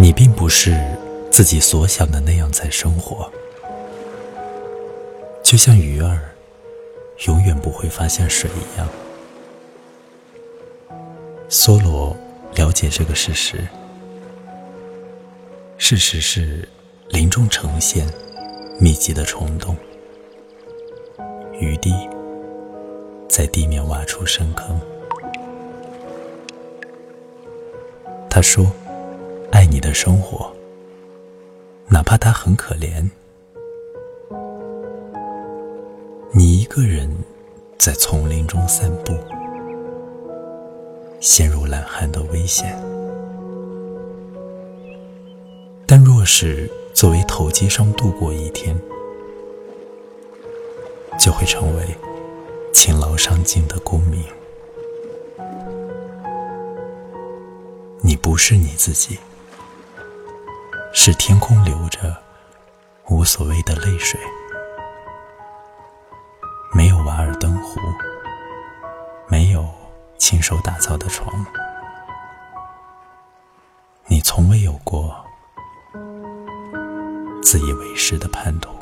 你并不是自己所想的那样在生活，就像鱼儿永远不会发现水一样。梭罗了解这个事实，事实是林中呈现密集的虫洞，雨滴。在地面挖出深坑。他说：“爱你的生活，哪怕它很可怜。你一个人在丛林中散步，陷入懒汉的危险。但若是作为投机商度过一天，就会成为勤劳上进的公民。”你不是你自己，是天空流着无所谓的泪水，没有瓦尔登湖，没有亲手打造的床，你从未有过自以为是的叛徒。